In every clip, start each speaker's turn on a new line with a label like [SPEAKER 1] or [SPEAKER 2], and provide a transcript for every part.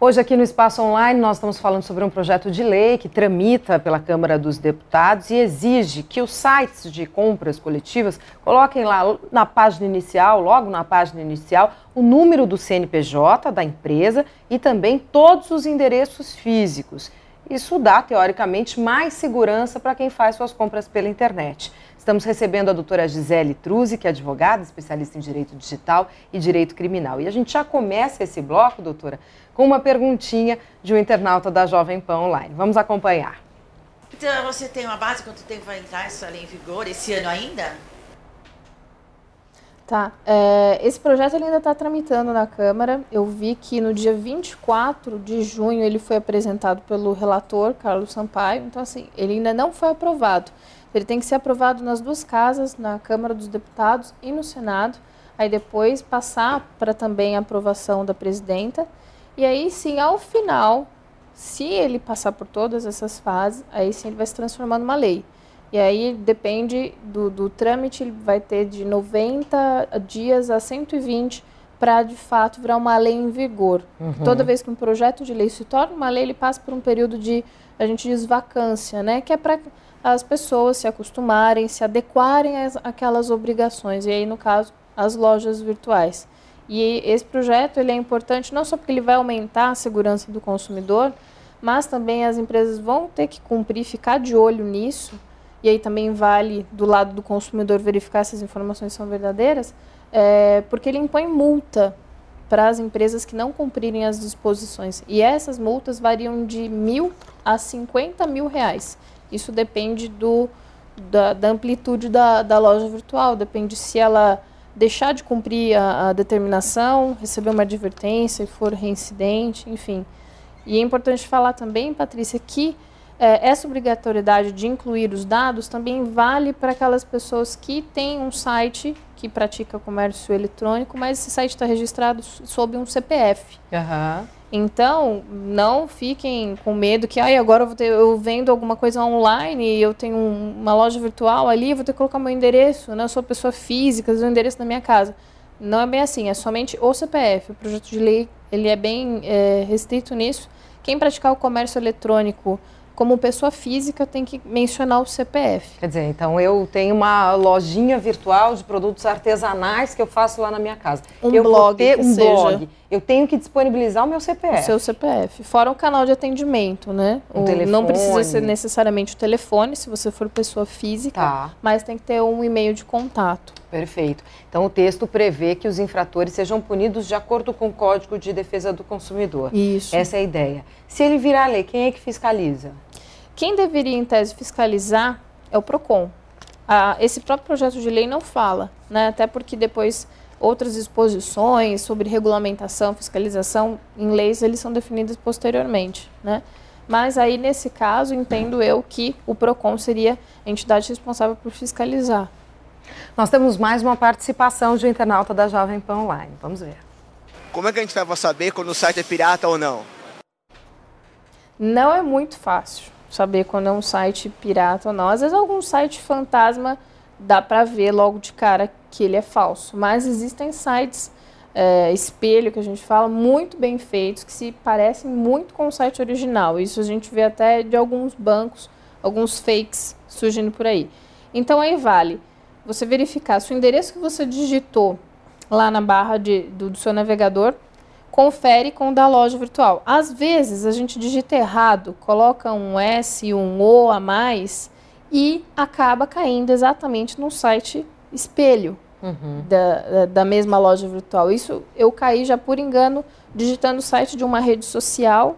[SPEAKER 1] Hoje aqui no Espaço Online nós estamos falando sobre um projeto de lei que tramita pela Câmara dos Deputados e exige que os sites de compras coletivas coloquem lá na página inicial, logo na página inicial, o número do CNPJ da empresa e também todos os endereços físicos. Isso dá, teoricamente, mais segurança para quem faz suas compras pela internet. Estamos recebendo a doutora Gisele Truzzi, que é advogada, especialista em direito digital e direito criminal. E a gente já começa esse bloco, doutora, com uma perguntinha de um internauta da Jovem Pan Online. Vamos acompanhar.
[SPEAKER 2] Então, você tem uma base quanto tempo vai entrar essa lei em vigor? Esse ano ainda?
[SPEAKER 3] Tá. É, esse projeto ainda está tramitando na Câmara. Eu vi que no dia 24 de junho ele foi apresentado pelo relator, Carlos Sampaio. Então, assim, ele ainda não foi aprovado. Ele tem que ser aprovado nas duas casas, na Câmara dos Deputados e no Senado. Aí depois passar para também a aprovação da presidenta. E aí sim, ao final, se ele passar por todas essas fases, aí sim ele vai se transformar numa lei. E aí depende do, do trâmite, ele vai ter de 90 dias a 120 para de fato virar uma lei em vigor. Uhum. Toda vez que um projeto de lei se torna uma lei, ele passa por um período de, a gente diz, vacância, né? Que é para as pessoas se acostumarem, se adequarem àquelas obrigações. E aí, no caso, as lojas virtuais. E esse projeto ele é importante não só porque ele vai aumentar a segurança do consumidor, mas também as empresas vão ter que cumprir, ficar de olho nisso. E aí também vale do lado do consumidor verificar se as informações são verdadeiras, é, porque ele impõe multa para as empresas que não cumprirem as disposições. E essas multas variam de mil a 50 mil reais. Isso depende do, da, da amplitude da, da loja virtual, depende se ela deixar de cumprir a, a, determinação, receber uma advertência e for reincidente, enfim. E é importante falar também, Patrícia, que é, essa obrigatoriedade de incluir os dados também vale para aquelas pessoas que têm um site que pratica comércio eletrônico, mas esse site está registrado sob um CPF.
[SPEAKER 1] Uhum.
[SPEAKER 3] Então, não fiquem com medo que ai, agora eu, ter, eu vendo alguma coisa online e eu tenho uma loja virtual ali, vou ter que colocar meu endereço, né? eu sou pessoa física, o endereço da minha casa. Não é bem assim, é somente o CPF. O projeto de lei ele é bem é, restrito nisso. Quem praticar o comércio eletrônico como pessoa física, tem que mencionar o CPF.
[SPEAKER 1] Quer dizer, então eu tenho uma lojinha virtual de produtos artesanais que eu faço lá na minha casa.
[SPEAKER 3] Um
[SPEAKER 1] eu
[SPEAKER 3] blog,
[SPEAKER 1] ter um
[SPEAKER 3] seja.
[SPEAKER 1] blog. Eu tenho que disponibilizar o meu CPF.
[SPEAKER 3] O seu CPF. Fora o canal de atendimento, né?
[SPEAKER 1] Um o, telefone.
[SPEAKER 3] Não precisa ser necessariamente o telefone, se você for pessoa física,
[SPEAKER 1] tá.
[SPEAKER 3] mas tem que ter um e-mail de contato.
[SPEAKER 1] Perfeito. Então o texto prevê que os infratores sejam punidos de acordo com o Código de Defesa do Consumidor.
[SPEAKER 3] Isso.
[SPEAKER 1] Essa é a ideia. Se ele virar lei, quem é que fiscaliza?
[SPEAKER 3] Quem deveria, em tese, fiscalizar é o PROCON. Ah, esse próprio projeto de lei não fala, né? até porque depois outras exposições sobre regulamentação, fiscalização em leis, eles são definidos posteriormente. Né? Mas aí, nesse caso, entendo eu que o PROCON seria a entidade responsável por fiscalizar.
[SPEAKER 1] Nós temos mais uma participação de um internauta da Jovem Pan Online. Vamos ver.
[SPEAKER 4] Como é que a gente vai saber quando o site é pirata ou não?
[SPEAKER 3] Não é muito fácil saber quando é um site pirata ou não. Às vezes algum site fantasma dá para ver logo de cara que ele é falso, mas existem sites é, espelho que a gente fala muito bem feitos que se parecem muito com o site original. Isso a gente vê até de alguns bancos, alguns fakes surgindo por aí. Então aí vale você verificar se o endereço que você digitou lá na barra de, do, do seu navegador confere com o da loja virtual. Às vezes a gente digita errado, coloca um S, um O a mais e acaba caindo exatamente no site espelho uhum. da, da mesma loja virtual. Isso eu caí já por engano digitando o site de uma rede social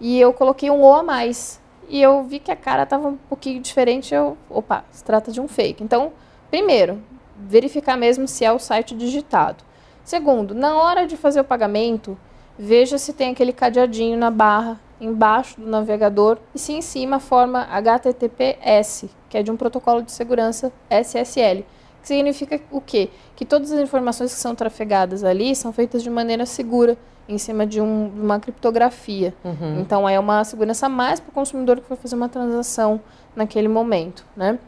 [SPEAKER 3] e eu coloquei um O a mais. E eu vi que a cara estava um pouquinho diferente. Eu, opa, se trata de um fake. Então, primeiro, verificar mesmo se é o site digitado. Segundo, na hora de fazer o pagamento, veja se tem aquele cadeadinho na barra embaixo do navegador e se em cima forma HTTPS, que é de um protocolo de segurança SSL. Que significa o quê? Que todas as informações que são trafegadas ali são feitas de maneira segura, em cima de um, uma criptografia. Uhum. Então é uma segurança mais para o consumidor que vai fazer uma transação naquele momento, né?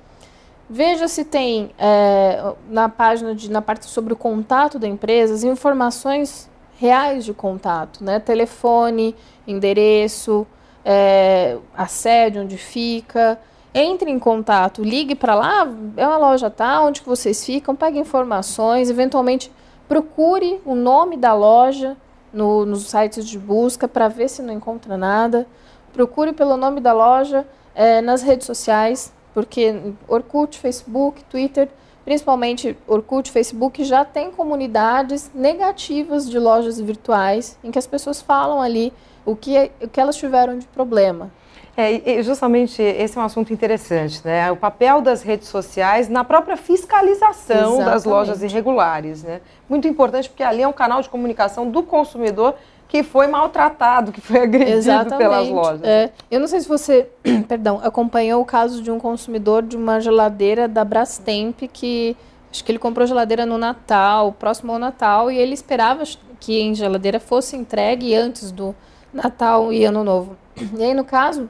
[SPEAKER 3] Veja se tem é, na página, de, na parte sobre o contato da empresa, as informações reais de contato, né? Telefone, endereço, é, a sede onde fica. Entre em contato, ligue para lá, é uma loja tá, onde que vocês ficam, pegue informações, eventualmente procure o nome da loja no, nos sites de busca para ver se não encontra nada. Procure pelo nome da loja é, nas redes sociais, porque Orkut, Facebook, Twitter, principalmente Orkut, Facebook, já tem comunidades negativas de lojas virtuais em que as pessoas falam ali o que, o que elas tiveram de problema.
[SPEAKER 1] É, justamente esse é um assunto interessante, né? O papel das redes sociais na própria fiscalização Exatamente. das lojas irregulares, né? Muito importante porque ali é um canal de comunicação do consumidor que foi maltratado, que foi agredido Exatamente. pelas lojas.
[SPEAKER 3] É. Eu não sei se você, perdão, acompanhou o caso de um consumidor de uma geladeira da Brastemp que acho que ele comprou geladeira no Natal, próximo ao Natal, e ele esperava que em geladeira fosse entregue antes do Natal e Ano Novo. E aí, no caso,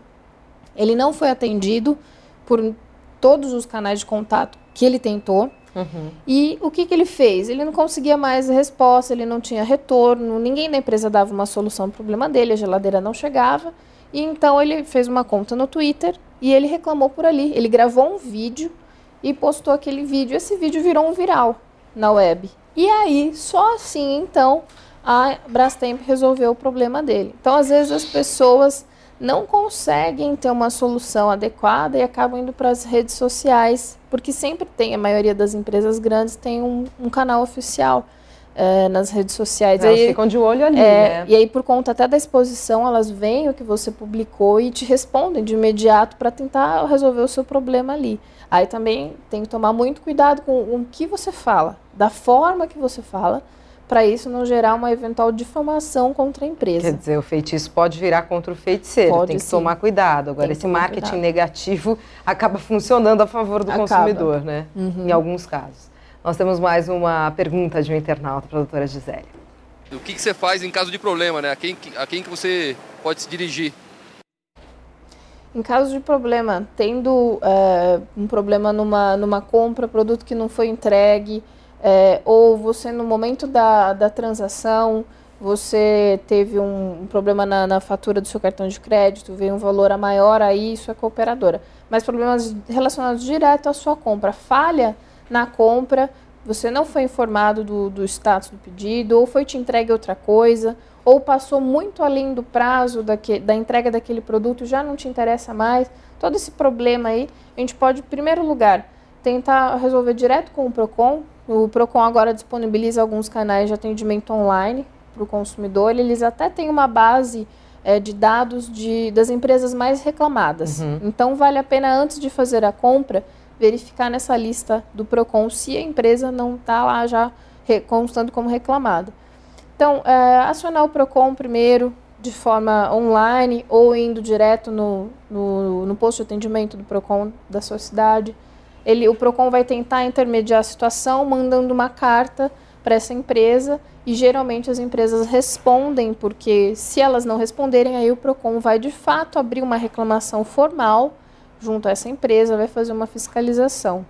[SPEAKER 3] ele não foi atendido por todos os canais de contato que ele tentou. Uhum. E o que, que ele fez? Ele não conseguia mais resposta, ele não tinha retorno, ninguém da empresa dava uma solução para o problema dele, a geladeira não chegava. E então ele fez uma conta no Twitter e ele reclamou por ali. Ele gravou um vídeo e postou aquele vídeo. Esse vídeo virou um viral na web. E aí, só assim, então, a Brastemp resolveu o problema dele. Então, às vezes, as pessoas não conseguem ter uma solução adequada e acabam indo para as redes sociais, porque sempre tem, a maioria das empresas grandes tem um, um canal oficial é, nas redes sociais.
[SPEAKER 1] Elas aí, ficam de olho ali, é, né?
[SPEAKER 3] E aí, por conta até da exposição, elas veem o que você publicou e te respondem de imediato para tentar resolver o seu problema ali. Aí também tem que tomar muito cuidado com o que você fala, da forma que você fala, para isso não gerar uma eventual difamação contra a empresa.
[SPEAKER 1] Quer dizer, o feitiço pode virar contra o feiticeiro, pode, tem que sim. tomar cuidado. Agora, esse marketing cuidado. negativo acaba funcionando a favor do acaba. consumidor, né? Uhum. Em alguns casos. Nós temos mais uma pergunta de um internauta para a doutora Gisele.
[SPEAKER 5] O que, que, você faz em caso de problema, né? A quem, a quem que você pode se dirigir?
[SPEAKER 3] Em caso de problema, tendo é, um problema numa, numa compra, produto que não foi entregue, é, ou você no momento da, da transação você teve um, problema na, na, fatura do seu cartão de crédito, veio um valor a maior, aí isso é cooperadora. Mas problemas relacionados direto à sua compra, falha na compra, você não foi informado do, do status do pedido, ou foi te entregue outra coisa, ou passou muito além do prazo da entrega daquele produto, já não te interessa mais. Todo esse problema aí, a gente pode, em primeiro lugar, tentar resolver direto com o PROCON, o Procon agora disponibiliza alguns canais de atendimento online para o consumidor. Eles até têm uma base é, de dados de, das empresas mais reclamadas. Uhum. Então, vale a pena, antes de fazer a compra, verificar nessa lista do Procon se a empresa não está lá já constando como reclamada. Então, é, acionar o Procon primeiro, de forma online ou indo direto no, no, no posto de atendimento do Procon da sua cidade ele, o Procon vai tentar intermediar a situação, mandando uma carta para essa empresa e geralmente as empresas respondem, porque se elas não responderem, aí o Procon vai de fato abrir uma reclamação formal junto a essa empresa, vai fazer uma fiscalização.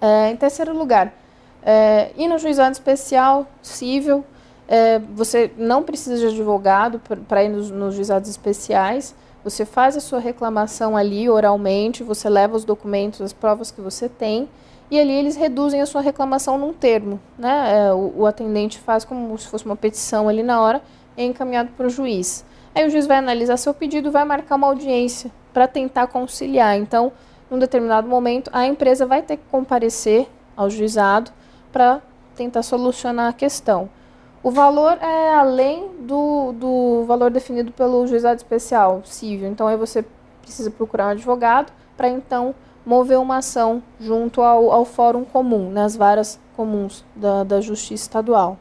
[SPEAKER 3] É, em terceiro lugar, é, ir no juizado especial civil, é, você não precisa de advogado para ir nos, nos juizados especiais. Você faz a sua reclamação ali oralmente, você leva os documentos, as provas que você tem, e ali eles reduzem a sua reclamação num termo. Né? É, o, o atendente faz como se fosse uma petição ali na hora é encaminhado para o juiz. Aí o juiz vai analisar seu pedido vai marcar uma audiência para tentar conciliar. Então, num determinado momento, a empresa vai ter que comparecer ao juizado para tentar solucionar a questão. O valor é além do, do valor definido pelo juizado especial civil. Então, aí você precisa procurar um advogado para então mover uma ação junto ao, ao fórum comum, nas né, varas comuns da, da Justiça Estadual.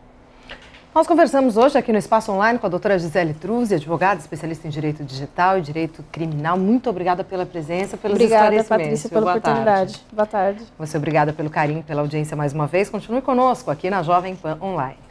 [SPEAKER 1] Nós conversamos hoje aqui no Espaço Online com a doutora Gisele Truzzi, advogada, especialista em Direito Digital e Direito Criminal. Muito obrigada pela presença, pelos
[SPEAKER 3] obrigada,
[SPEAKER 1] esclarecimentos.
[SPEAKER 3] Obrigada, Patrícia, pela Boa oportunidade.
[SPEAKER 1] Tarde.
[SPEAKER 3] Boa tarde.
[SPEAKER 1] Você obrigada pelo carinho, pela audiência mais uma vez. Continue conosco aqui na Jovem Pan Online.